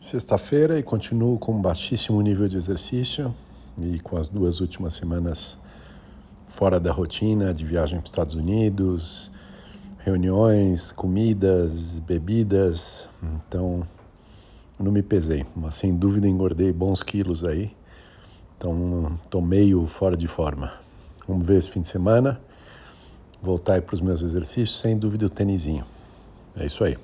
Sexta-feira e continuo com um baixíssimo nível de exercício e com as duas últimas semanas fora da rotina de viagem para os Estados Unidos, reuniões, comidas, bebidas. Então, não me pesei, mas sem dúvida engordei bons quilos aí. Então, estou meio fora de forma. Vamos ver esse fim de semana. Voltar para os meus exercícios, sem dúvida o tênisinho. É isso aí.